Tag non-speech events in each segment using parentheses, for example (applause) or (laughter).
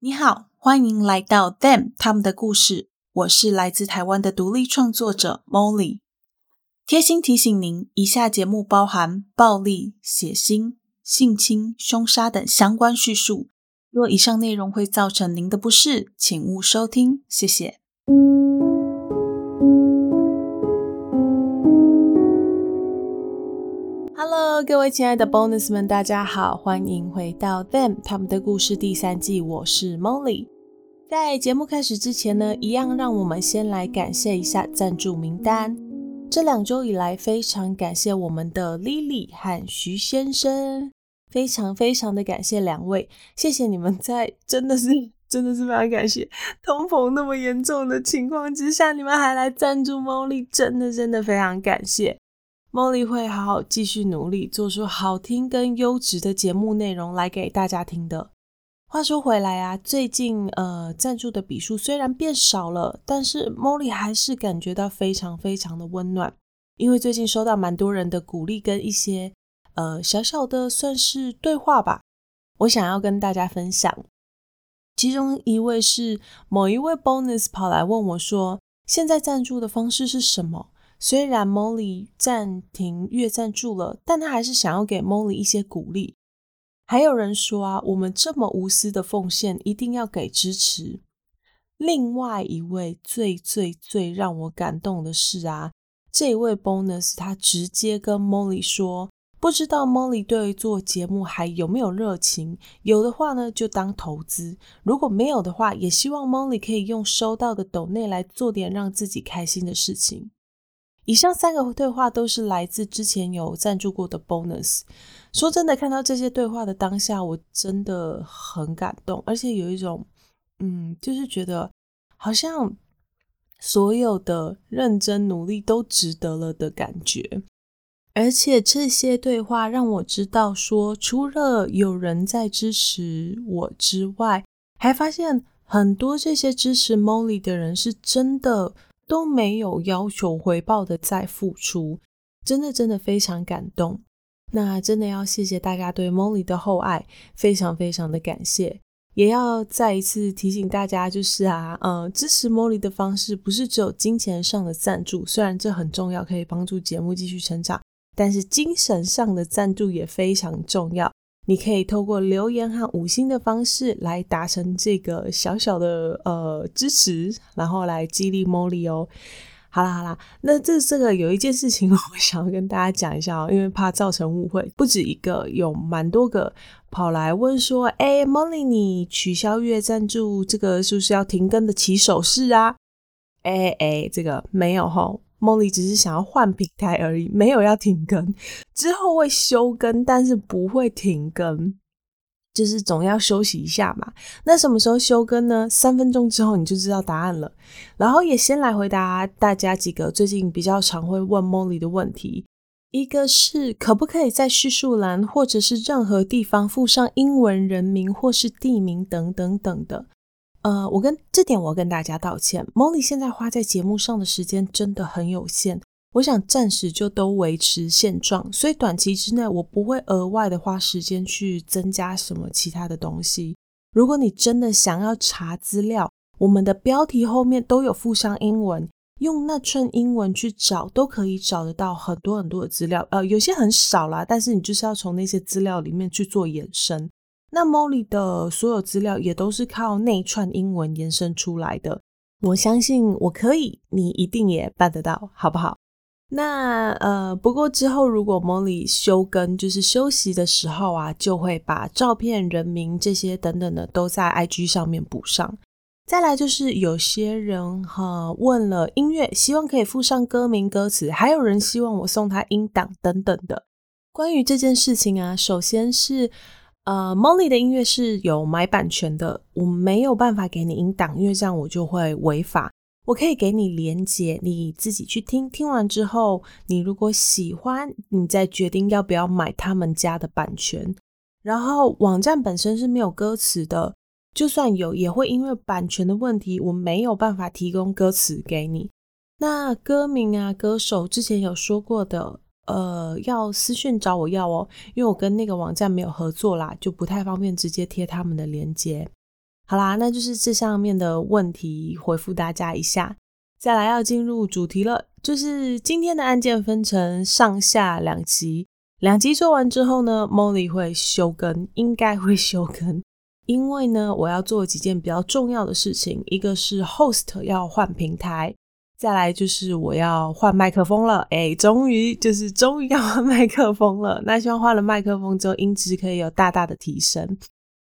你好，欢迎来到 Them 他们的故事。我是来自台湾的独立创作者 Molly。贴心提醒您，以下节目包含暴力、血腥、性侵、凶杀等相关叙述。若以上内容会造成您的不适，请勿收听。谢谢。各位亲爱的 Bonus 们，大家好，欢迎回到 Them 他们的故事第三季。我是 Molly。在节目开始之前呢，一样让我们先来感谢一下赞助名单。这两周以来，非常感谢我们的 Lily 和徐先生，非常非常的感谢两位，谢谢你们在真的是 (laughs) 真的是非常感谢通膨那么严重的情况之下，你们还来赞助 Molly，真的真的非常感谢。Molly 会好好继续努力，做出好听跟优质的节目内容来给大家听的。话说回来啊，最近呃赞助的笔数虽然变少了，但是 Molly 还是感觉到非常非常的温暖，因为最近收到蛮多人的鼓励跟一些呃小小的算是对话吧，我想要跟大家分享。其中一位是某一位 Bonus 跑来问我说，现在赞助的方式是什么？虽然 Molly 暂停月赞助了，但他还是想要给 Molly 一些鼓励。还有人说啊，我们这么无私的奉献，一定要给支持。另外一位最最最让我感动的是啊，这位 Bonus 他直接跟 Molly 说，不知道 Molly 对做节目还有没有热情？有的话呢，就当投资；如果没有的话，也希望 Molly 可以用收到的斗内来做点让自己开心的事情。以上三个对话都是来自之前有赞助过的 bonus。说真的，看到这些对话的当下，我真的很感动，而且有一种，嗯，就是觉得好像所有的认真努力都值得了的感觉。而且这些对话让我知道，说除了有人在支持我之外，还发现很多这些支持 Molly 的人是真的。都没有要求回报的再付出，真的真的非常感动。那真的要谢谢大家对 Molly 的厚爱，非常非常的感谢。也要再一次提醒大家，就是啊，呃，支持 Molly 的方式不是只有金钱上的赞助，虽然这很重要，可以帮助节目继续成长，但是精神上的赞助也非常重要。你可以透过留言和五星的方式来达成这个小小的呃支持，然后来激励 Molly 哦。好啦好啦，那这这个有一件事情 (laughs) 我想要跟大家讲一下哦，因为怕造成误会，不止一个，有蛮多个跑来问说，哎，Molly 你取消月赞助，这个是不是要停更的起手式啊？哎哎，这个没有哈。梦里只是想要换平台而已，没有要停更。之后会休更，但是不会停更，就是总要休息一下嘛。那什么时候休更呢？三分钟之后你就知道答案了。然后也先来回答大家几个最近比较常会问梦里的问题，一个是可不可以在叙述栏或者是任何地方附上英文人名或是地名等等等的。呃，我跟这点我要跟大家道歉。Molly 现在花在节目上的时间真的很有限，我想暂时就都维持现状，所以短期之内我不会额外的花时间去增加什么其他的东西。如果你真的想要查资料，我们的标题后面都有附上英文，用那串英文去找都可以找得到很多很多的资料。呃，有些很少啦，但是你就是要从那些资料里面去做延伸。那 Molly 的所有资料也都是靠那串英文延伸出来的。我相信我可以，你一定也办得到，好不好？那呃，不过之后如果 Molly 休更，就是休息的时候啊，就会把照片、人名这些等等的都在 IG 上面补上。再来就是有些人哈问了音乐，希望可以附上歌名、歌词，还有人希望我送他音档等等的。关于这件事情啊，首先是。呃，Molly 的音乐是有买版权的，我没有办法给你音档，因为这样我就会违法。我可以给你连接，你自己去听，听完之后，你如果喜欢，你再决定要不要买他们家的版权。然后网站本身是没有歌词的，就算有，也会因为版权的问题，我没有办法提供歌词给你。那歌名啊，歌手之前有说过的。呃，要私讯找我要哦，因为我跟那个网站没有合作啦，就不太方便直接贴他们的链接。好啦，那就是这上面的问题回复大家一下。再来要进入主题了，就是今天的案件分成上下两集，两集做完之后呢，Molly 会休更，应该会休更，因为呢，我要做几件比较重要的事情，一个是 Host 要换平台。再来就是我要换麦克风了，哎，终于就是终于要换麦克风了。那希望换了麦克风之后，音质可以有大大的提升。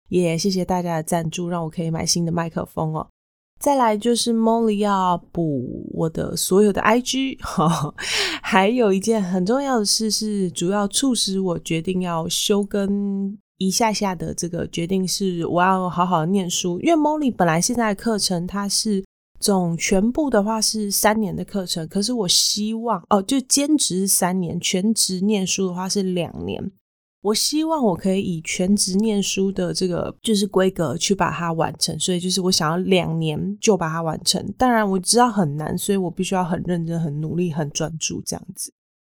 也谢谢大家的赞助，让我可以买新的麦克风哦。再来就是 Molly 要补我的所有的 IG，(laughs) 还有一件很重要的事是，主要促使我决定要休更一下下的这个决定是，我要好好念书。因为 Molly 本来现在的课程它是。总全部的话是三年的课程，可是我希望哦，就兼职三年，全职念书的话是两年。我希望我可以以全职念书的这个就是规格去把它完成，所以就是我想要两年就把它完成。当然我知道很难，所以我必须要很认真、很努力、很专注这样子。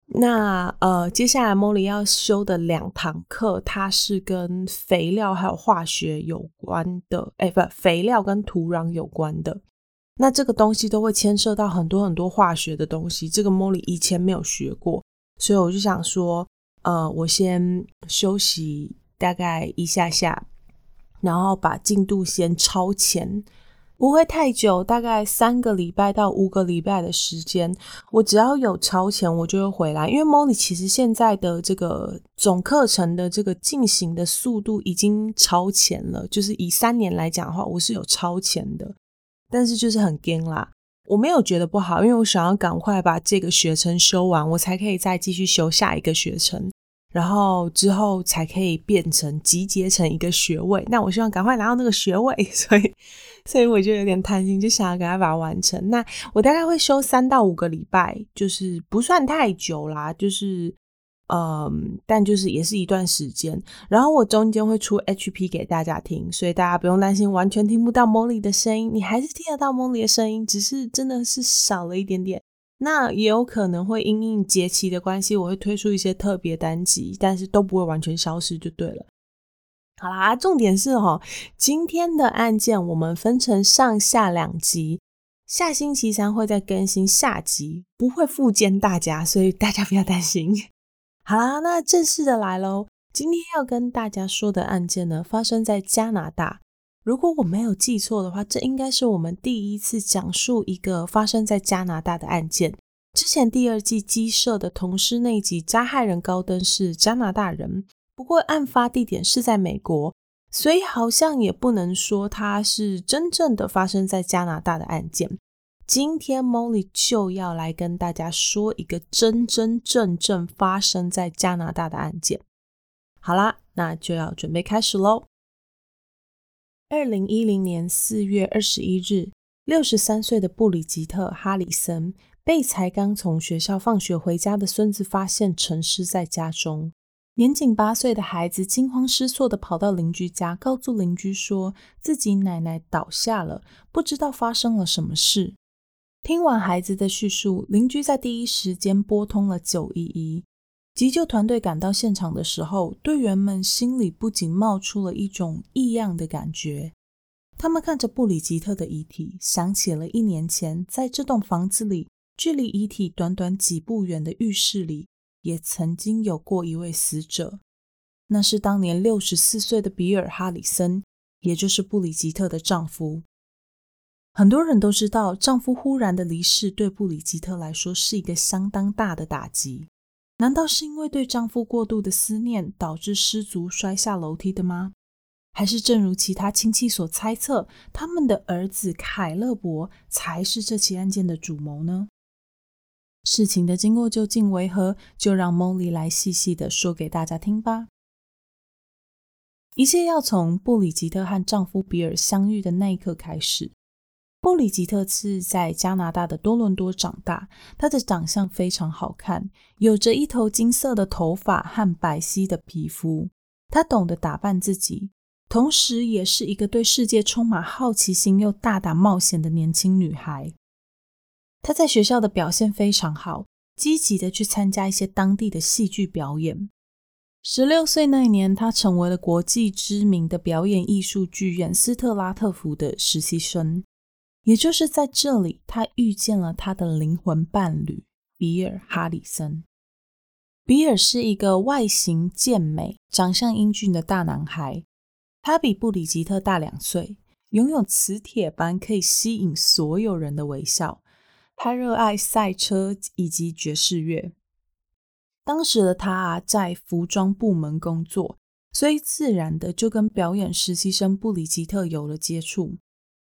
那呃，接下来 Molly 要修的两堂课，它是跟肥料还有化学有关的，哎，不，肥料跟土壤有关的。那这个东西都会牵涉到很多很多化学的东西，这个 Molly 以前没有学过，所以我就想说，呃，我先休息大概一下下，然后把进度先超前，不会太久，大概三个礼拜到五个礼拜的时间，我只要有超前，我就会回来。因为 Molly 其实现在的这个总课程的这个进行的速度已经超前了，就是以三年来讲的话，我是有超前的。但是就是很干啦，我没有觉得不好，因为我想要赶快把这个学程修完，我才可以再继续修下一个学程，然后之后才可以变成集结成一个学位。那我希望赶快拿到那个学位，(laughs) 所以所以我就有点贪心，就想要赶快把它完成。那我大概会修三到五个礼拜，就是不算太久啦，就是。嗯，但就是也是一段时间，然后我中间会出 HP 给大家听，所以大家不用担心完全听不到 Molly 的声音，你还是听得到 Molly 的声音，只是真的是少了一点点。那也有可能会因应节期的关系，我会推出一些特别单集，但是都不会完全消失就对了。好啦，重点是哈，今天的案件我们分成上下两集，下星期三会再更新下集，不会复见大家，所以大家不要担心。好啦，那正式的来喽。今天要跟大家说的案件呢，发生在加拿大。如果我没有记错的话，这应该是我们第一次讲述一个发生在加拿大的案件。之前第二季鸡舍的同事那集加害人高登是加拿大人，不过案发地点是在美国，所以好像也不能说它是真正的发生在加拿大的案件。今天 Molly 就要来跟大家说一个真真正正发生在加拿大的案件。好啦，那就要准备开始喽。二零一零年四月二十一日，六十三岁的布里吉特·哈里森被才刚从学校放学回家的孙子发现沉尸在家中。年仅八岁的孩子惊慌失措地跑到邻居家，告诉邻居说自己奶奶倒下了，不知道发生了什么事。听完孩子的叙述，邻居在第一时间拨通了九一一急救团队赶到现场的时候，队员们心里不仅冒出了一种异样的感觉。他们看着布里吉特的遗体，想起了一年前在这栋房子里，距离遗体短短几步远的浴室里，也曾经有过一位死者。那是当年六十四岁的比尔·哈里森，也就是布里吉特的丈夫。很多人都知道，丈夫忽然的离世对布里吉特来说是一个相当大的打击。难道是因为对丈夫过度的思念导致失足摔下楼梯的吗？还是正如其他亲戚所猜测，他们的儿子凯勒伯才是这起案件的主谋呢？事情的经过究竟为何？就让 Molly 来细细的说给大家听吧。一切要从布里吉特和丈夫比尔相遇的那一刻开始。布里吉特是在加拿大的多伦多长大，她的长相非常好看，有着一头金色的头发和白皙的皮肤。她懂得打扮自己，同时也是一个对世界充满好奇心又大胆冒险的年轻女孩。她在学校的表现非常好，积极的去参加一些当地的戏剧表演。十六岁那一年，她成为了国际知名的表演艺术剧院斯特拉特福的实习生。也就是在这里，他遇见了他的灵魂伴侣比尔·哈里森。比尔是一个外形健美、长相英俊的大男孩。他比布里吉特大两岁，拥有磁铁般可以吸引所有人的微笑。他热爱赛车以及爵士乐。当时的他啊，在服装部门工作，所以自然的就跟表演实习生布里吉特有了接触。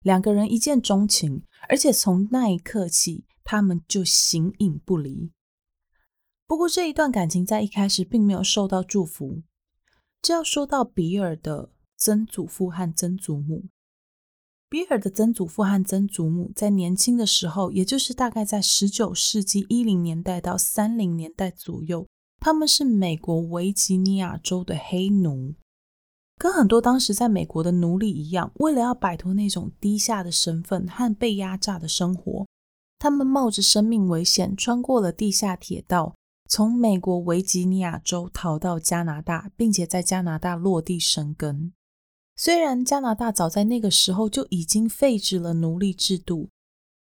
两个人一见钟情，而且从那一刻起，他们就形影不离。不过，这一段感情在一开始并没有受到祝福。这要说到比尔的曾祖父和曾祖母。比尔的曾祖父和曾祖母在年轻的时候，也就是大概在十九世纪一零年代到三零年代左右，他们是美国维吉尼亚州的黑奴。跟很多当时在美国的奴隶一样，为了要摆脱那种低下的身份和被压榨的生活，他们冒着生命危险穿过了地下铁道，从美国维吉尼亚州逃到加拿大，并且在加拿大落地生根。虽然加拿大早在那个时候就已经废止了奴隶制度，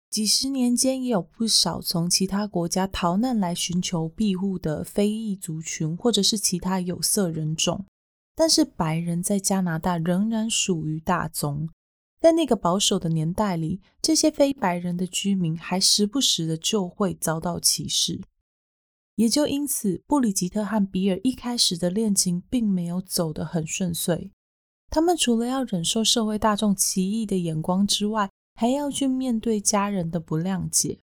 几十年间也有不少从其他国家逃难来寻求庇护的非裔族群，或者是其他有色人种。但是白人在加拿大仍然属于大宗，在那个保守的年代里，这些非白人的居民还时不时的就会遭到歧视，也就因此，布里吉特和比尔一开始的恋情并没有走得很顺遂。他们除了要忍受社会大众奇异的眼光之外，还要去面对家人的不谅解。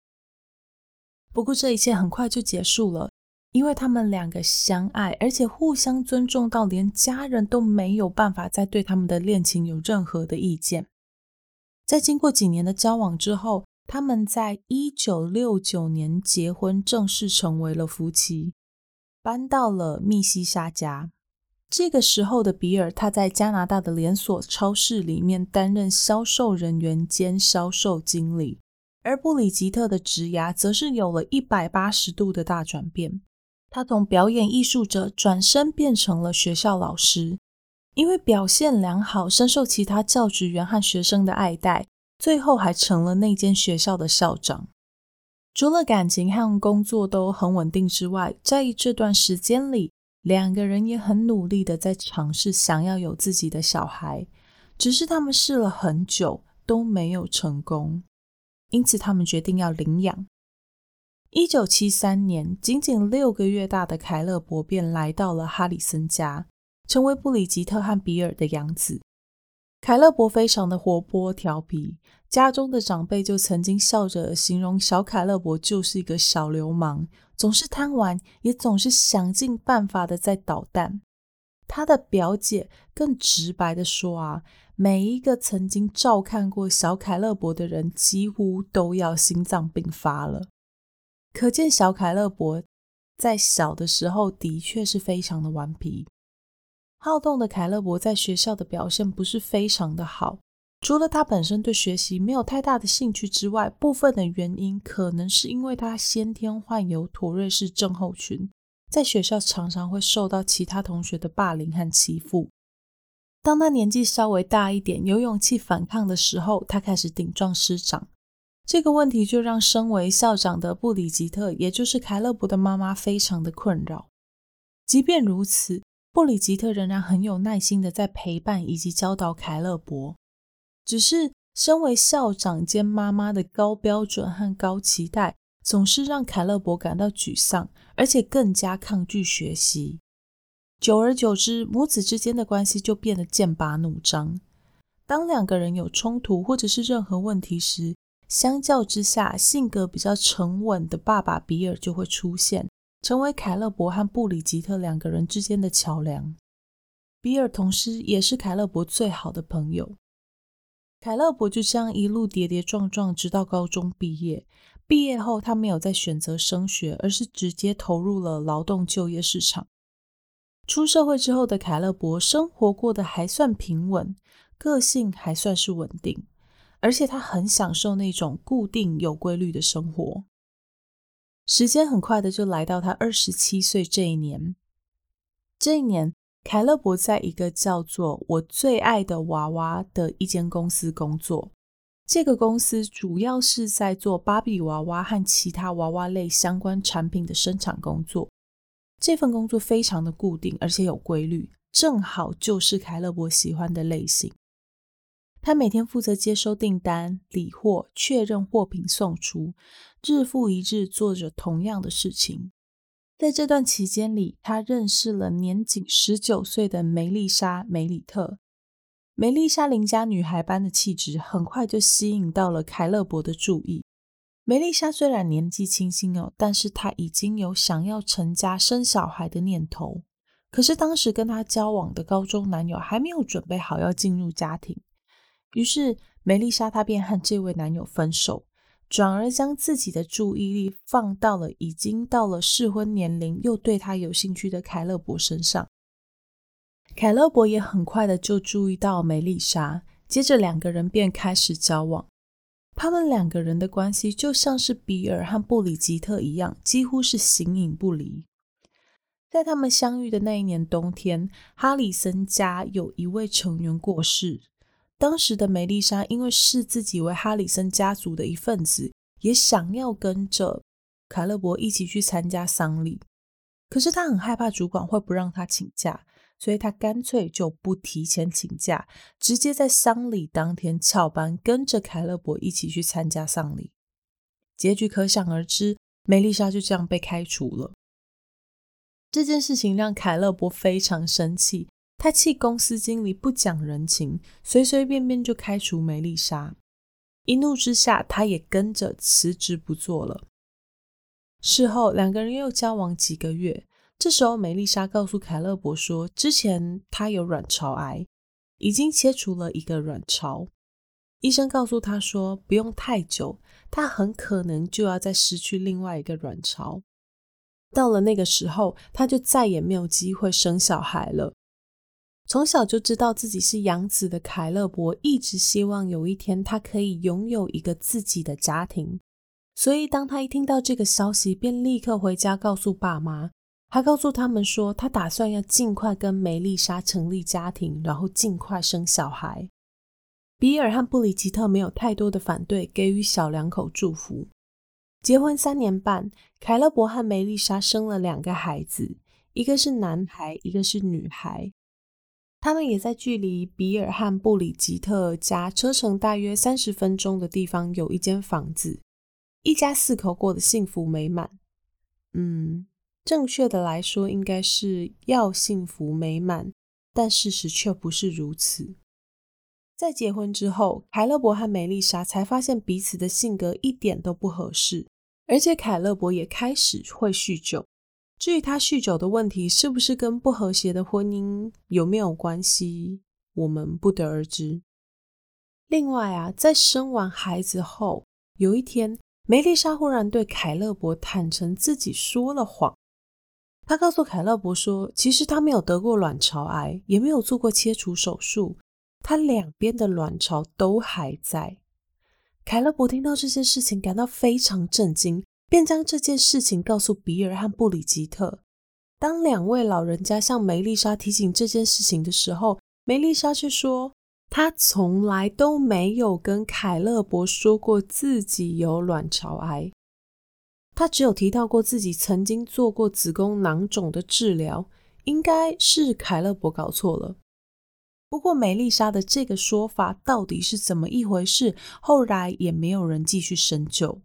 不过这一切很快就结束了。因为他们两个相爱，而且互相尊重到连家人都没有办法再对他们的恋情有任何的意见。在经过几年的交往之后，他们在一九六九年结婚，正式成为了夫妻，搬到了密西沙加。这个时候的比尔，他在加拿大的连锁超市里面担任销售人员兼销售经理，而布里吉特的职涯则是有了一百八十度的大转变。他从表演艺术者转身变成了学校老师，因为表现良好，深受其他教职员和学生的爱戴，最后还成了那间学校的校长。除了感情和工作都很稳定之外，在这段时间里，两个人也很努力的在尝试想要有自己的小孩，只是他们试了很久都没有成功，因此他们决定要领养。一九七三年，仅仅六个月大的凯勒伯便来到了哈里森家，成为布里吉特和比尔的养子。凯勒伯非常的活泼调皮，家中的长辈就曾经笑着形容小凯勒伯就是一个小流氓，总是贪玩，也总是想尽办法的在捣蛋。他的表姐更直白的说啊，每一个曾经照看过小凯勒伯的人，几乎都要心脏病发了。可见小凯勒伯在小的时候的确是非常的顽皮、好动的。凯勒伯在学校的表现不是非常的好，除了他本身对学习没有太大的兴趣之外，部分的原因可能是因为他先天患有妥瑞氏症候群，在学校常常会受到其他同学的霸凌和欺负。当他年纪稍微大一点，有勇气反抗的时候，他开始顶撞师长。这个问题就让身为校长的布里吉特，也就是凯勒伯的妈妈，非常的困扰。即便如此，布里吉特仍然很有耐心的在陪伴以及教导凯勒伯。只是身为校长兼妈妈的高标准和高期待，总是让凯勒伯感到沮丧，而且更加抗拒学习。久而久之，母子之间的关系就变得剑拔弩张。当两个人有冲突或者是任何问题时，相较之下，性格比较沉稳的爸爸比尔就会出现，成为凯勒伯和布里吉特两个人之间的桥梁。比尔同时也是凯勒伯最好的朋友。凯勒伯就这样一路跌跌撞撞，直到高中毕业。毕业后，他没有再选择升学，而是直接投入了劳动就业市场。出社会之后的凯勒伯，生活过得还算平稳，个性还算是稳定。而且他很享受那种固定有规律的生活。时间很快的就来到他二十七岁这一年。这一年，凯勒伯在一个叫做“我最爱的娃娃”的一间公司工作。这个公司主要是在做芭比娃娃和其他娃娃类相关产品的生产工作。这份工作非常的固定，而且有规律，正好就是凯勒伯喜欢的类型。他每天负责接收订单、理货、确认货品送出，日复一日做着同样的事情。在这段期间里，他认识了年仅十九岁的梅丽莎·梅里特。梅丽莎邻家女孩般的气质，很快就吸引到了凯勒伯的注意。梅丽莎虽然年纪轻轻哦，但是她已经有想要成家生小孩的念头。可是当时跟她交往的高中男友还没有准备好要进入家庭，于是梅丽莎她便和这位男友分手，转而将自己的注意力放到了已经到了适婚年龄又对她有兴趣的凯勒伯身上。凯勒伯也很快的就注意到梅丽莎，接着两个人便开始交往。他们两个人的关系就像是比尔和布里吉特一样，几乎是形影不离。在他们相遇的那一年冬天，哈里森家有一位成员过世。当时的梅丽莎因为视自己为哈里森家族的一份子，也想要跟着凯勒伯一起去参加丧礼。可是她很害怕主管会不让她请假。所以他干脆就不提前请假，直接在丧礼当天翘班，跟着凯勒伯一起去参加丧礼。结局可想而知，梅丽莎就这样被开除了。这件事情让凯勒伯非常生气，他气公司经理不讲人情，随随便便就开除梅丽莎。一怒之下，他也跟着辞职不做了。事后，两个人又交往几个月。这时候，梅丽莎告诉凯勒伯说，之前她有卵巢癌，已经切除了一个卵巢。医生告诉她说，不用太久，她很可能就要再失去另外一个卵巢。到了那个时候，她就再也没有机会生小孩了。从小就知道自己是养子的凯勒伯，一直希望有一天他可以拥有一个自己的家庭。所以，当他一听到这个消息，便立刻回家告诉爸妈。他告诉他们说，他打算要尽快跟梅丽莎成立家庭，然后尽快生小孩。比尔和布里吉特没有太多的反对，给予小两口祝福。结婚三年半，凯勒伯和梅丽莎生了两个孩子，一个是男孩，一个是女孩。他们也在距离比尔和布里吉特家车程大约三十分钟的地方有一间房子，一家四口过得幸福美满。嗯。正确的来说，应该是要幸福美满，但事实却不是如此。在结婚之后，凯勒伯和梅丽莎才发现彼此的性格一点都不合适，而且凯勒伯也开始会酗酒。至于他酗酒的问题是不是跟不和谐的婚姻有没有关系，我们不得而知。另外啊，在生完孩子后，有一天，梅丽莎忽然对凯勒伯坦诚自己说了谎。她告诉凯勒伯说：“其实她没有得过卵巢癌，也没有做过切除手术，她两边的卵巢都还在。”凯勒伯听到这件事情，感到非常震惊，便将这件事情告诉比尔和布里吉特。当两位老人家向梅丽莎提醒这件事情的时候，梅丽莎却说：“她从来都没有跟凯勒伯说过自己有卵巢癌。”她只有提到过自己曾经做过子宫囊肿的治疗，应该是凯勒伯搞错了。不过梅丽莎的这个说法到底是怎么一回事，后来也没有人继续深究。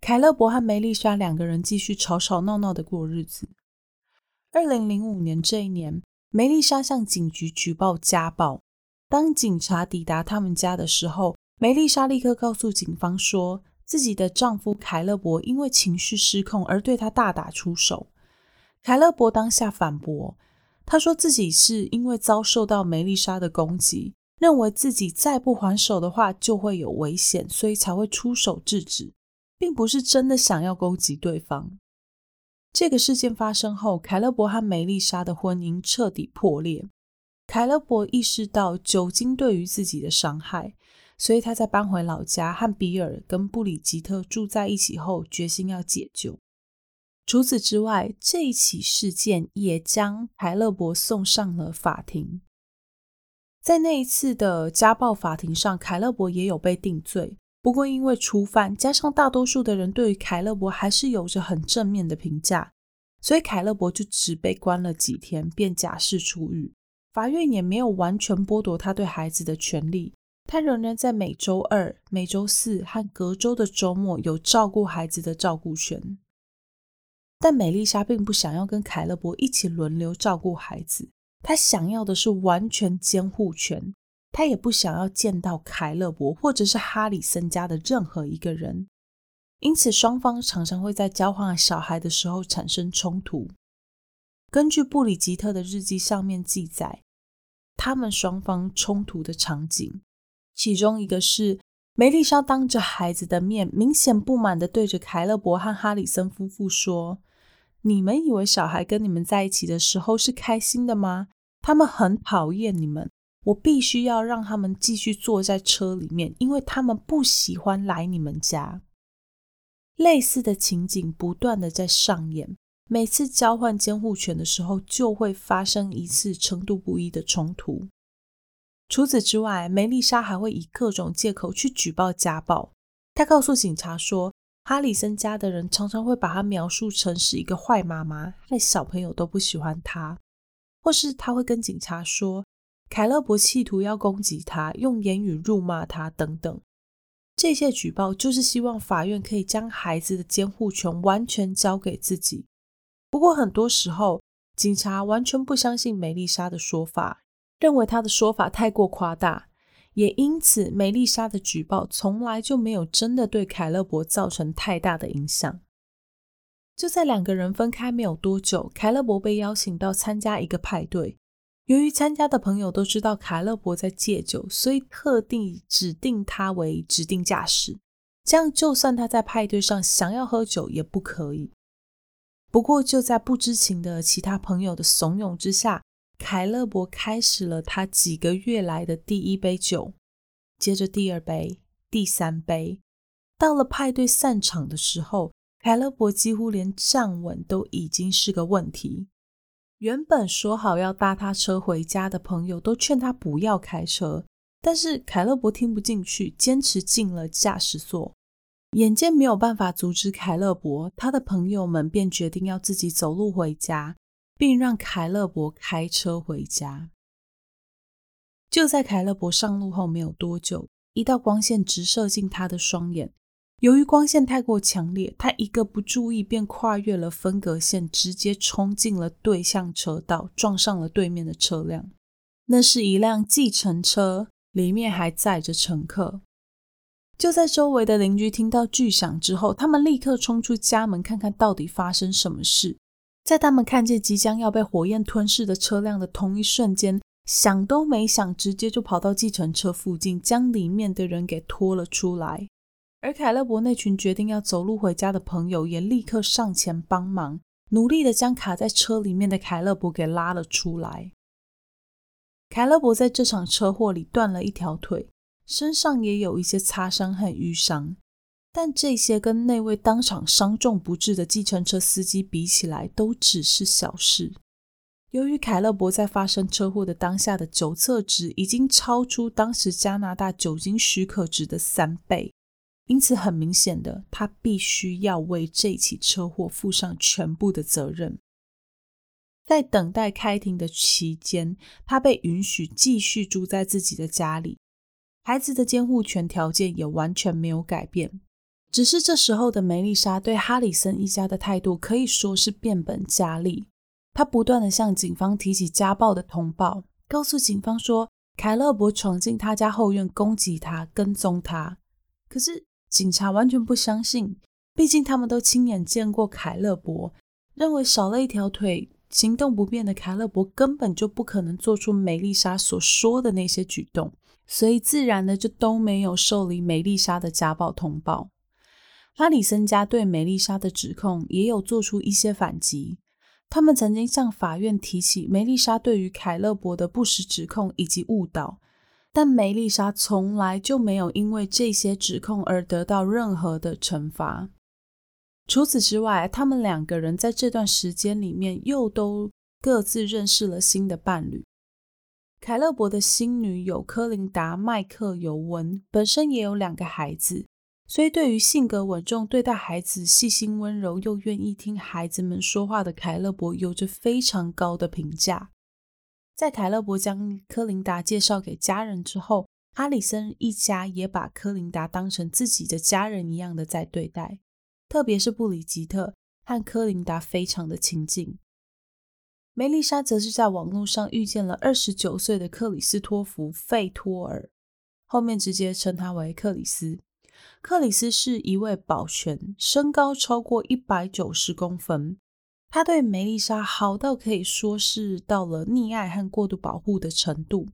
凯勒伯和梅丽莎两个人继续吵吵闹闹的过日子。二零零五年这一年，梅丽莎向警局举报家暴。当警察抵达他们家的时候，梅丽莎立刻告诉警方说。自己的丈夫凯勒伯因为情绪失控而对她大打出手。凯勒伯当下反驳，他说自己是因为遭受到梅丽莎的攻击，认为自己再不还手的话就会有危险，所以才会出手制止，并不是真的想要攻击对方。这个事件发生后，凯勒伯和梅丽莎的婚姻彻底破裂。凯勒伯意识到酒精对于自己的伤害。所以他在搬回老家和比尔跟布里吉特住在一起后，决心要解救。除此之外，这一起事件也将凯勒伯送上了法庭。在那一次的家暴法庭上，凯勒伯也有被定罪。不过，因为初犯，加上大多数的人对于凯勒伯还是有着很正面的评价，所以凯勒伯就只被关了几天，便假释出狱。法院也没有完全剥夺他对孩子的权利，他仍然在每周二、每周四和隔周的周末有照顾孩子的照顾权。但美丽莎并不想要跟凯勒伯一起轮流照顾孩子。她想要的是完全监护权，他也不想要见到凯勒伯或者是哈里森家的任何一个人，因此双方常常会在交换小孩的时候产生冲突。根据布里吉特的日记上面记载，他们双方冲突的场景，其中一个是梅丽莎当着孩子的面，明显不满的对着凯勒伯和哈里森夫妇说。你们以为小孩跟你们在一起的时候是开心的吗？他们很讨厌你们，我必须要让他们继续坐在车里面，因为他们不喜欢来你们家。类似的情景不断的在上演，每次交换监护权的时候，就会发生一次程度不一的冲突。除此之外，梅丽莎还会以各种借口去举报家暴。她告诉警察说。哈里森家的人常常会把她描述成是一个坏妈妈，害小朋友都不喜欢她，或是她会跟警察说凯勒伯企图要攻击他，用言语辱骂他等等。这些举报就是希望法院可以将孩子的监护权完全交给自己。不过很多时候，警察完全不相信梅丽莎的说法，认为她的说法太过夸大。也因此，梅丽莎的举报从来就没有真的对凯勒伯造成太大的影响。就在两个人分开没有多久，凯勒伯被邀请到参加一个派对。由于参加的朋友都知道凯勒伯在戒酒，所以特地指定他为指定驾驶，这样就算他在派对上想要喝酒也不可以。不过，就在不知情的其他朋友的怂恿之下。凯勒伯开始了他几个月来的第一杯酒，接着第二杯、第三杯。到了派对散场的时候，凯勒伯几乎连站稳都已经是个问题。原本说好要搭他车回家的朋友都劝他不要开车，但是凯勒伯听不进去，坚持进了驾驶座。眼见没有办法阻止凯勒伯，他的朋友们便决定要自己走路回家。并让凯勒伯开车回家。就在凯勒伯上路后没有多久，一道光线直射进他的双眼。由于光线太过强烈，他一个不注意便跨越了分隔线，直接冲进了对向车道，撞上了对面的车辆。那是一辆计程车，里面还载着乘客。就在周围的邻居听到巨响之后，他们立刻冲出家门，看看到底发生什么事。在他们看见即将要被火焰吞噬的车辆的同一瞬间，想都没想，直接就跑到计程车附近，将里面的人给拖了出来。而凯勒伯那群决定要走路回家的朋友也立刻上前帮忙，努力的将卡在车里面的凯勒伯给拉了出来。凯勒伯在这场车祸里断了一条腿，身上也有一些擦伤和淤伤。但这些跟那位当场伤重不治的计程车司机比起来，都只是小事。由于凯勒伯在发生车祸的当下的酒测值已经超出当时加拿大酒精许可值的三倍，因此很明显的，他必须要为这起车祸负上全部的责任。在等待开庭的期间，他被允许继续住在自己的家里，孩子的监护权条件也完全没有改变。只是这时候的梅丽莎对哈里森一家的态度可以说是变本加厉。她不断的向警方提起家暴的通报，告诉警方说凯勒伯闯进他家后院攻击他、跟踪他。可是警察完全不相信，毕竟他们都亲眼见过凯勒伯，认为少了一条腿、行动不便的凯勒伯根本就不可能做出梅丽莎所说的那些举动，所以自然的就都没有受理梅丽莎的家暴通报。拉里森家对梅丽莎的指控也有做出一些反击。他们曾经向法院提起梅丽莎对于凯勒伯的不实指控以及误导，但梅丽莎从来就没有因为这些指控而得到任何的惩罚。除此之外，他们两个人在这段时间里面又都各自认识了新的伴侣。凯勒伯的新女友科琳达·麦克尤文本身也有两个孩子，所以对于性格稳重、对待孩子细心温柔又愿意听孩子们说话的凯勒伯，有着非常高的评价。在凯勒伯将科琳达介绍给家人之后，哈里森一家也把科琳达当成自己的家人一样的在对待，特别是布里吉特和科琳达非常的亲近。梅丽莎则是在网络上遇见了二十九岁的克里斯托弗·费托尔，后面直接称他为克里斯。克里斯是一位保全，身高超过一百九十公分。他对梅丽莎好到可以说是到了溺爱和过度保护的程度。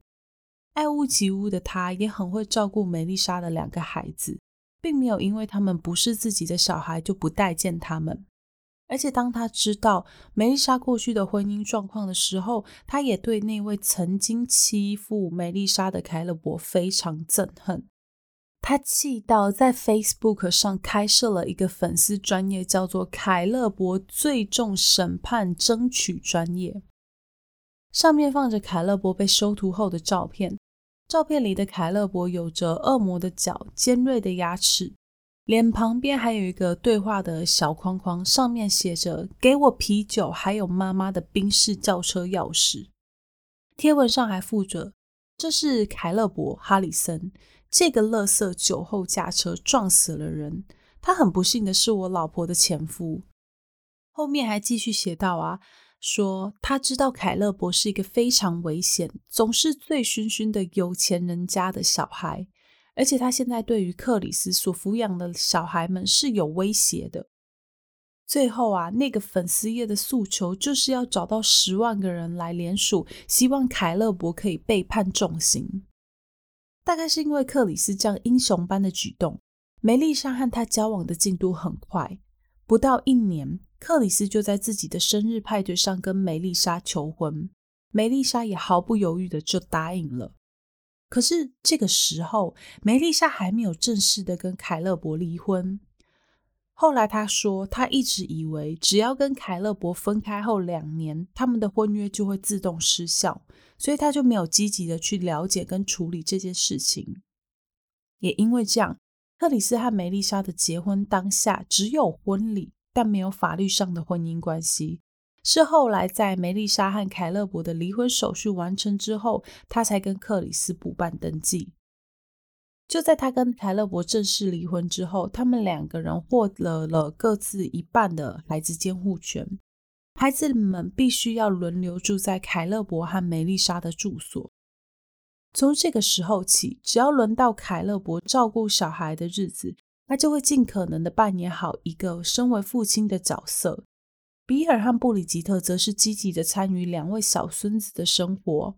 爱屋及乌的他，也很会照顾梅丽莎的两个孩子，并没有因为他们不是自己的小孩就不待见他们。而且，当他知道梅丽莎过去的婚姻状况的时候，他也对那位曾经欺负梅丽莎的凯勒伯非常憎恨。他气到在 Facebook 上开设了一个粉丝专业，叫做“凯勒伯最重审判争取专业”，上面放着凯勒伯被收徒后的照片。照片里的凯勒伯有着恶魔的脚、尖锐的牙齿。脸旁边还有一个对话的小框框，上面写着“给我啤酒，还有妈妈的宾士轿车钥匙”。贴文上还附着：“这是凯勒伯·哈里森，这个乐色酒后驾车撞死了人。他很不幸的是我老婆的前夫。”后面还继续写到啊，说他知道凯勒伯是一个非常危险、总是醉醺醺的有钱人家的小孩。而且他现在对于克里斯所抚养的小孩们是有威胁的。最后啊，那个粉丝页的诉求就是要找到十万个人来联署，希望凯勒伯可以被判重刑。大概是因为克里斯这样英雄般的举动，梅丽莎和他交往的进度很快，不到一年，克里斯就在自己的生日派对上跟梅丽莎求婚，梅丽莎也毫不犹豫的就答应了。可是这个时候，梅丽莎还没有正式的跟凯勒伯离婚。后来他说，他一直以为只要跟凯勒伯分开后两年，他们的婚约就会自动失效，所以他就没有积极的去了解跟处理这件事情。也因为这样，克里斯和梅丽莎的结婚当下只有婚礼，但没有法律上的婚姻关系。是后来在梅丽莎和凯勒伯的离婚手续完成之后，他才跟克里斯补办登记。就在他跟凯勒伯正式离婚之后，他们两个人获得了各自一半的孩子监护权，孩子们必须要轮流住在凯勒伯和梅丽莎的住所。从这个时候起，只要轮到凯勒伯照顾小孩的日子，他就会尽可能的扮演好一个身为父亲的角色。比尔和布里吉特则是积极的参与两位小孙子的生活，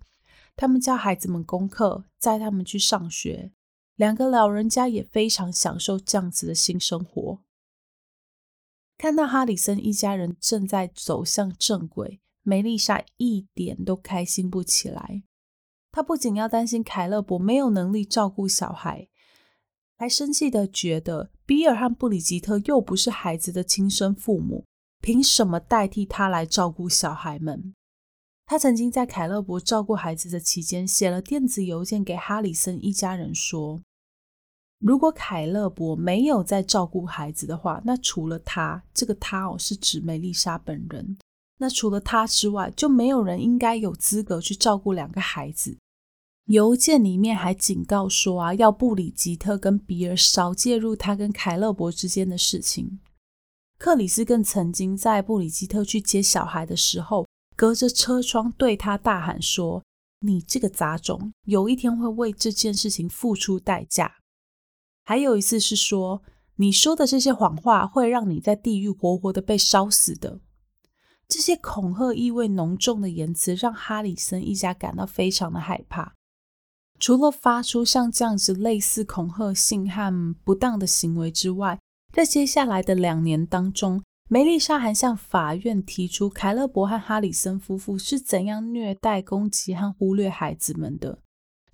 他们教孩子们功课，载他们去上学。两个老人家也非常享受这样子的新生活。看到哈里森一家人正在走向正轨，梅丽莎一点都开心不起来。她不仅要担心凯勒伯没有能力照顾小孩，还生气的觉得比尔和布里吉特又不是孩子的亲生父母。凭什么代替他来照顾小孩们？他曾经在凯勒伯照顾孩子的期间，写了电子邮件给哈里森一家人说：“如果凯勒伯没有在照顾孩子的话，那除了他，这个他哦是指梅丽莎本人。那除了他之外，就没有人应该有资格去照顾两个孩子。”邮件里面还警告说啊，要布里吉特跟比尔少介入他跟凯勒伯之间的事情。克里斯更曾经在布里吉特去接小孩的时候，隔着车窗对他大喊说：“你这个杂种，有一天会为这件事情付出代价。”还有一次是说：“你说的这些谎话会让你在地狱活活的被烧死的。”这些恐吓意味浓重的言辞让哈里森一家感到非常的害怕。除了发出像这样子类似恐吓性和不当的行为之外，在接下来的两年当中，梅丽莎还向法院提出凯勒伯和哈里森夫妇是怎样虐待、攻击和忽略孩子们的，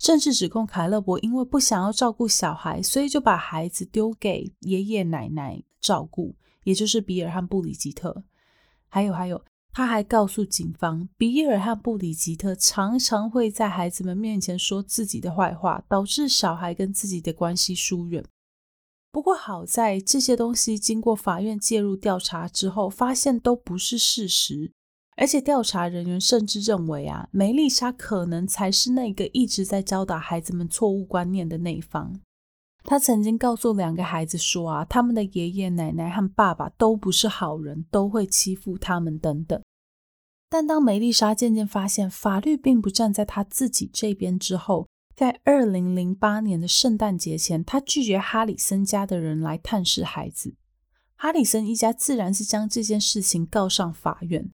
甚至指控凯勒伯因为不想要照顾小孩，所以就把孩子丢给爷爷奶奶照顾，也就是比尔和布里吉特。还有还有，他还告诉警方，比尔和布里吉特常常会在孩子们面前说自己的坏话，导致小孩跟自己的关系疏远。不过好在这些东西经过法院介入调查之后，发现都不是事实。而且调查人员甚至认为啊，梅丽莎可能才是那个一直在教导孩子们错误观念的那一方。他曾经告诉两个孩子说啊，他们的爷爷奶奶和爸爸都不是好人，都会欺负他们等等。但当梅丽莎渐渐发现法律并不站在她自己这边之后，在二零零八年的圣诞节前，她拒绝哈里森家的人来探视孩子。哈里森一家自然是将这件事情告上法院。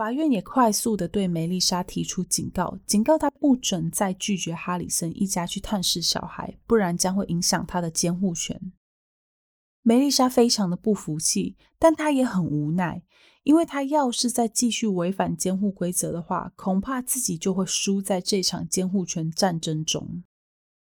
法院也快速的对梅丽莎提出警告，警告她不准再拒绝哈里森一家去探视小孩，不然将会影响她的监护权。梅丽莎非常的不服气，但她也很无奈，因为她要是再继续违反监护规则的话，恐怕自己就会输在这场监护权战争中。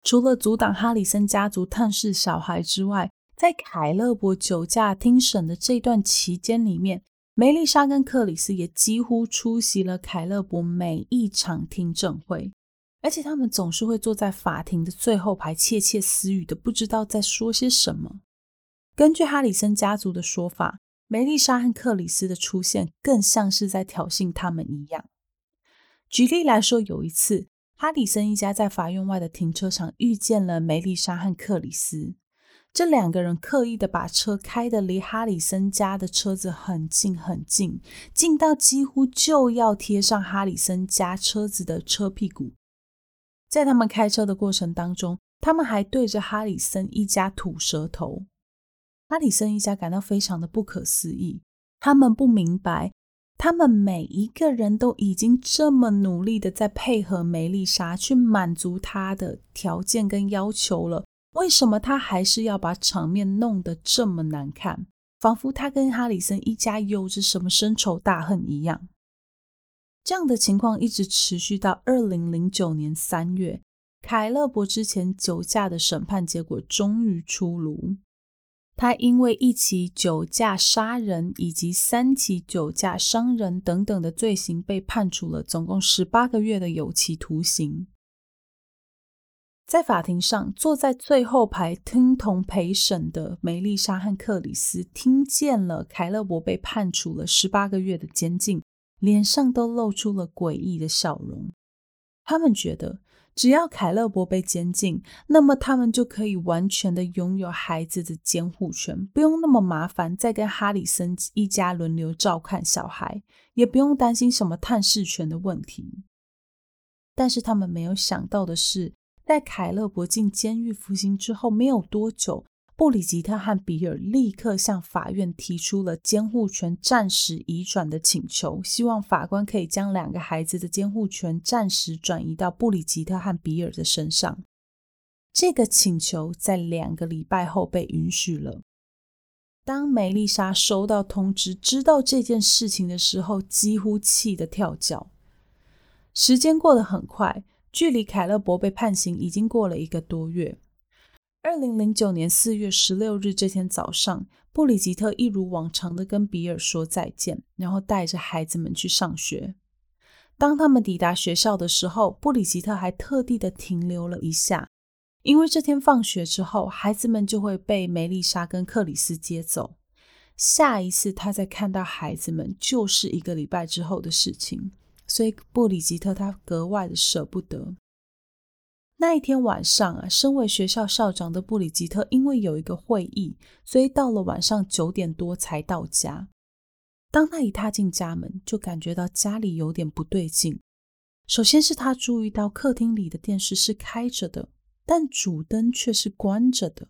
除了阻挡哈里森家族探视小孩之外，在凯勒伯酒驾听审的这段期间里面。梅丽莎跟克里斯也几乎出席了凯勒伯每一场听证会，而且他们总是会坐在法庭的最后排，窃窃私语的，不知道在说些什么。根据哈里森家族的说法，梅丽莎和克里斯的出现更像是在挑衅他们一样。举例来说，有一次，哈里森一家在法院外的停车场遇见了梅丽莎和克里斯。这两个人刻意的把车开的离哈里森家的车子很近很近，近到几乎就要贴上哈里森家车子的车屁股。在他们开车的过程当中，他们还对着哈里森一家吐舌头。哈里森一家感到非常的不可思议，他们不明白，他们每一个人都已经这么努力的在配合梅丽莎去满足她的条件跟要求了。为什么他还是要把场面弄得这么难看？仿佛他跟哈里森一家有着什么深仇大恨一样。这样的情况一直持续到二零零九年三月，凯勒伯之前酒驾的审判结果终于出炉。他因为一起酒驾杀人以及三起酒驾伤人等等的罪行，被判处了总共十八个月的有期徒刑。在法庭上，坐在最后排听同陪审的梅丽莎和克里斯听见了凯勒伯被判处了十八个月的监禁，脸上都露出了诡异的笑容。他们觉得，只要凯勒伯被监禁，那么他们就可以完全的拥有孩子的监护权，不用那么麻烦再跟哈里森一家轮流照看小孩，也不用担心什么探视权的问题。但是他们没有想到的是。在凯勒伯进监狱服刑之后没有多久，布里吉特和比尔立刻向法院提出了监护权暂时移转的请求，希望法官可以将两个孩子的监护权暂时转移到布里吉特和比尔的身上。这个请求在两个礼拜后被允许了。当梅丽莎收到通知，知道这件事情的时候，几乎气得跳脚。时间过得很快。距离凯勒伯被判刑已经过了一个多月。二零零九年四月十六日这天早上，布里吉特一如往常的跟比尔说再见，然后带着孩子们去上学。当他们抵达学校的时候，布里吉特还特地的停留了一下，因为这天放学之后，孩子们就会被梅丽莎跟克里斯接走。下一次他再看到孩子们，就是一个礼拜之后的事情。所以布里吉特他格外的舍不得。那一天晚上啊，身为学校校长的布里吉特因为有一个会议，所以到了晚上九点多才到家。当他一踏进家门，就感觉到家里有点不对劲。首先是他注意到客厅里的电视是开着的，但主灯却是关着的，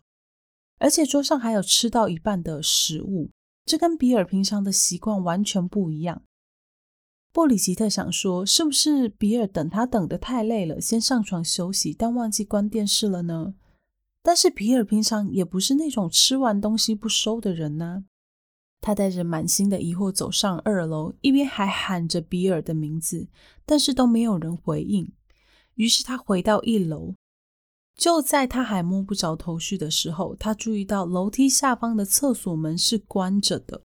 而且桌上还有吃到一半的食物，这跟比尔平常的习惯完全不一样。布里吉特想说：“是不是比尔等他等得太累了，先上床休息，但忘记关电视了呢？”但是比尔平常也不是那种吃完东西不收的人呢。他带着满心的疑惑走上二楼，一边还喊着比尔的名字，但是都没有人回应。于是他回到一楼，就在他还摸不着头绪的时候，他注意到楼梯下方的厕所门是关着的。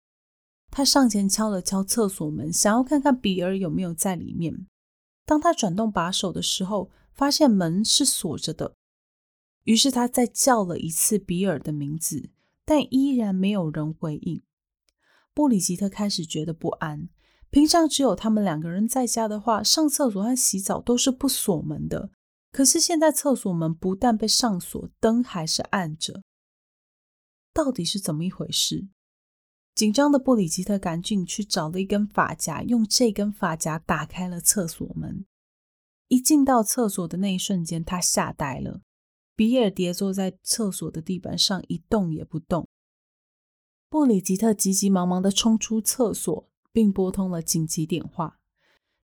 他上前敲了敲厕所门，想要看看比尔有没有在里面。当他转动把手的时候，发现门是锁着的。于是他再叫了一次比尔的名字，但依然没有人回应。布里吉特开始觉得不安。平常只有他们两个人在家的话，上厕所和洗澡都是不锁门的。可是现在厕所门不但被上锁，灯还是暗着。到底是怎么一回事？紧张的布里吉特赶紧去找了一根发夹，用这根发夹打开了厕所门。一进到厕所的那一瞬间，他吓呆了。比尔跌坐在厕所的地板上，一动也不动。布里吉特急急忙忙的冲出厕所，并拨通了紧急电话。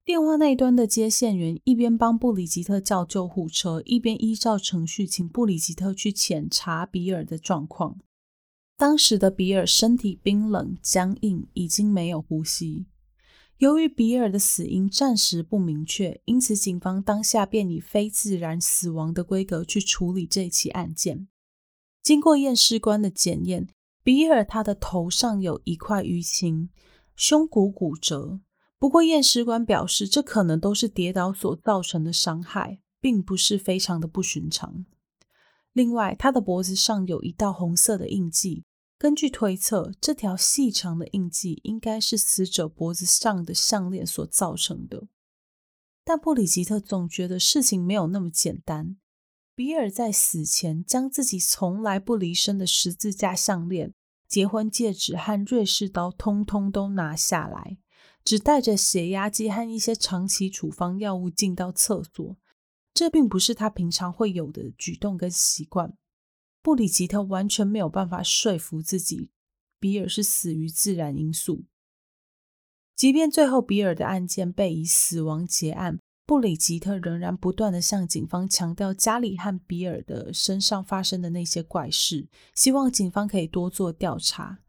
电话那端的接线员一边帮布里吉特叫救护车，一边依照程序请布里吉特去检查比尔的状况。当时的比尔身体冰冷僵硬，已经没有呼吸。由于比尔的死因暂时不明确，因此警方当下便以非自然死亡的规格去处理这起案件。经过验尸官的检验，比尔他的头上有一块淤青，胸骨骨折。不过，验尸官表示，这可能都是跌倒所造成的伤害，并不是非常的不寻常。另外，他的脖子上有一道红色的印记，根据推测，这条细长的印记应该是死者脖子上的项链所造成的。但布里吉特总觉得事情没有那么简单。比尔在死前将自己从来不离身的十字架项链、结婚戒指和瑞士刀通通都拿下来。只带着血压计和一些长期处方药物进到厕所，这并不是他平常会有的举动跟习惯。布里吉特完全没有办法说服自己，比尔是死于自然因素。即便最后比尔的案件被以死亡结案，布里吉特仍然不断的向警方强调家里和比尔的身上发生的那些怪事，希望警方可以多做调查。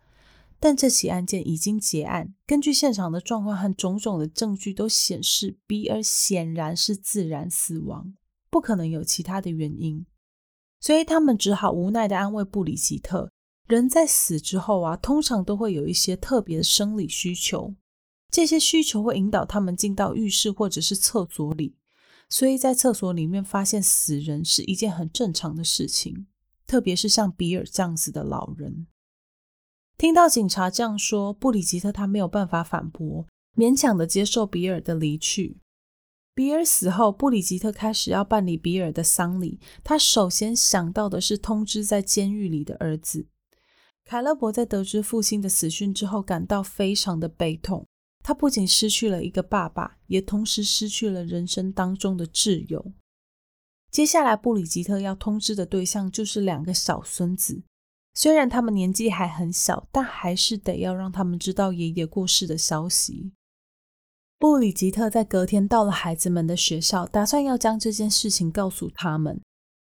但这起案件已经结案，根据现场的状况和种种的证据都显示，比尔显然是自然死亡，不可能有其他的原因。所以他们只好无奈的安慰布里吉特：人在死之后啊，通常都会有一些特别的生理需求，这些需求会引导他们进到浴室或者是厕所里，所以在厕所里面发现死人是一件很正常的事情，特别是像比尔这样子的老人。听到警察这样说，布里吉特他没有办法反驳，勉强的接受比尔的离去。比尔死后，布里吉特开始要办理比尔的丧礼。他首先想到的是通知在监狱里的儿子凯勒伯。在得知父亲的死讯之后，感到非常的悲痛。他不仅失去了一个爸爸，也同时失去了人生当中的挚友。接下来，布里吉特要通知的对象就是两个小孙子。虽然他们年纪还很小，但还是得要让他们知道爷爷过世的消息。布里吉特在隔天到了孩子们的学校，打算要将这件事情告诉他们，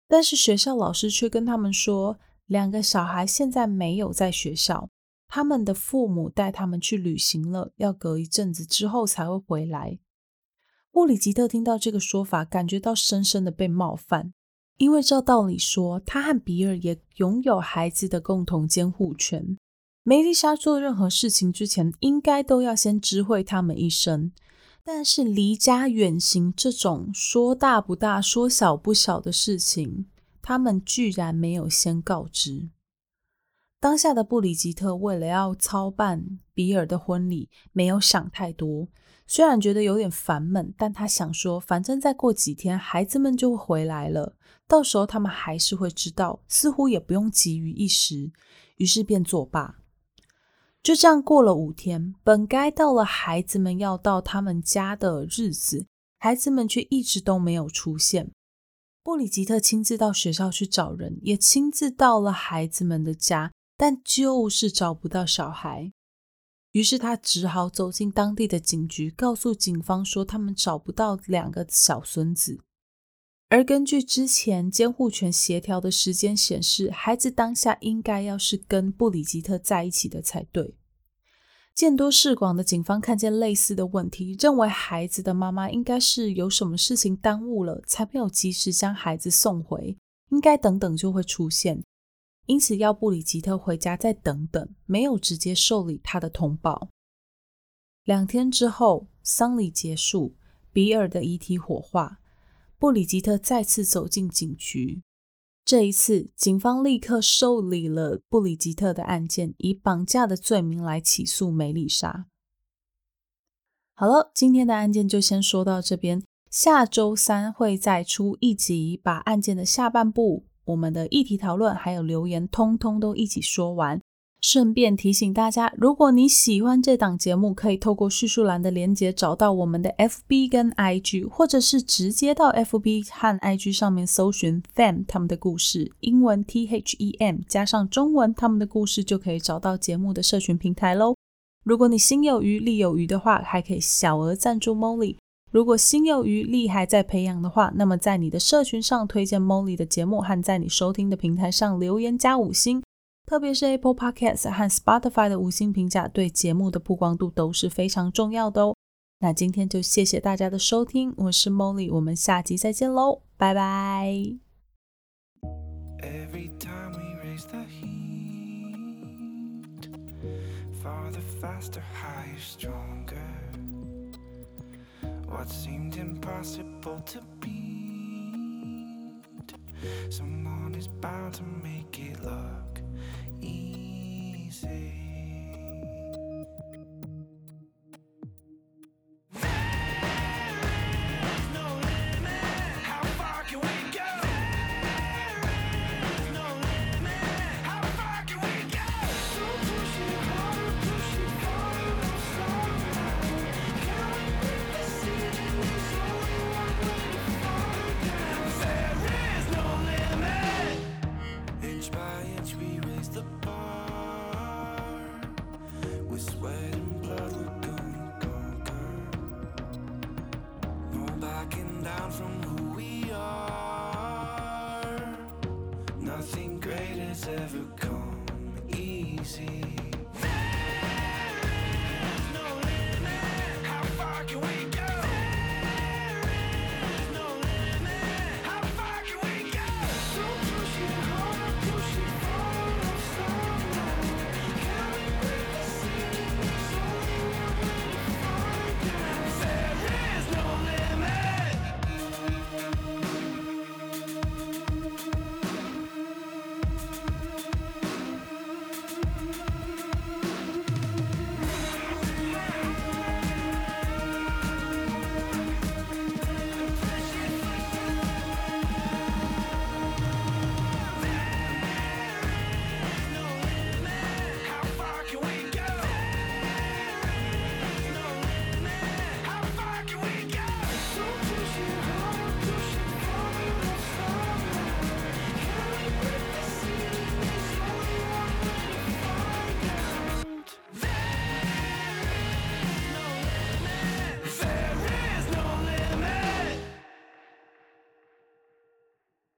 但是学校老师却跟他们说，两个小孩现在没有在学校，他们的父母带他们去旅行了，要隔一阵子之后才会回来。布里吉特听到这个说法，感觉到深深的被冒犯。因为照道理说，他和比尔也拥有孩子的共同监护权。梅丽莎做任何事情之前，应该都要先知会他们一声。但是离家远行这种说大不大、说小不小的事情，他们居然没有先告知。当下的布里吉特为了要操办比尔的婚礼，没有想太多。虽然觉得有点烦闷，但他想说，反正再过几天，孩子们就会回来了，到时候他们还是会知道，似乎也不用急于一时，于是便作罢。就这样过了五天，本该到了孩子们要到他们家的日子，孩子们却一直都没有出现。布里吉特亲自到学校去找人，也亲自到了孩子们的家，但就是找不到小孩。于是他只好走进当地的警局，告诉警方说他们找不到两个小孙子。而根据之前监护权协调的时间显示，孩子当下应该要是跟布里吉特在一起的才对。见多识广的警方看见类似的问题，认为孩子的妈妈应该是有什么事情耽误了，才没有及时将孩子送回，应该等等就会出现，因此要布里吉特回家再等等，没有直接受理他的通报。两天之后，丧礼结束，比尔的遗体火化，布里吉特再次走进警局。这一次，警方立刻受理了布里吉特的案件，以绑架的罪名来起诉梅丽莎。好了，今天的案件就先说到这边。下周三会再出一集，把案件的下半部、我们的议题讨论还有留言，通通都一起说完。顺便提醒大家，如果你喜欢这档节目，可以透过叙述栏的连接找到我们的 FB 跟 IG，或者是直接到 FB 和 IG 上面搜寻 Them 他们的故事，英文 T H E M 加上中文他们的故事，就可以找到节目的社群平台喽。如果你心有余力有余的话，还可以小额赞助 Molly。如果心有余力还在培养的话，那么在你的社群上推荐 Molly 的节目，和在你收听的平台上留言加五星。特别是 Apple Podcast 和 Spotify 的五星评价，对节目的曝光度都是非常重要的哦。那今天就谢谢大家的收听，我是 Molly，我们下集再见喽，拜拜。inch by inch we raise the see.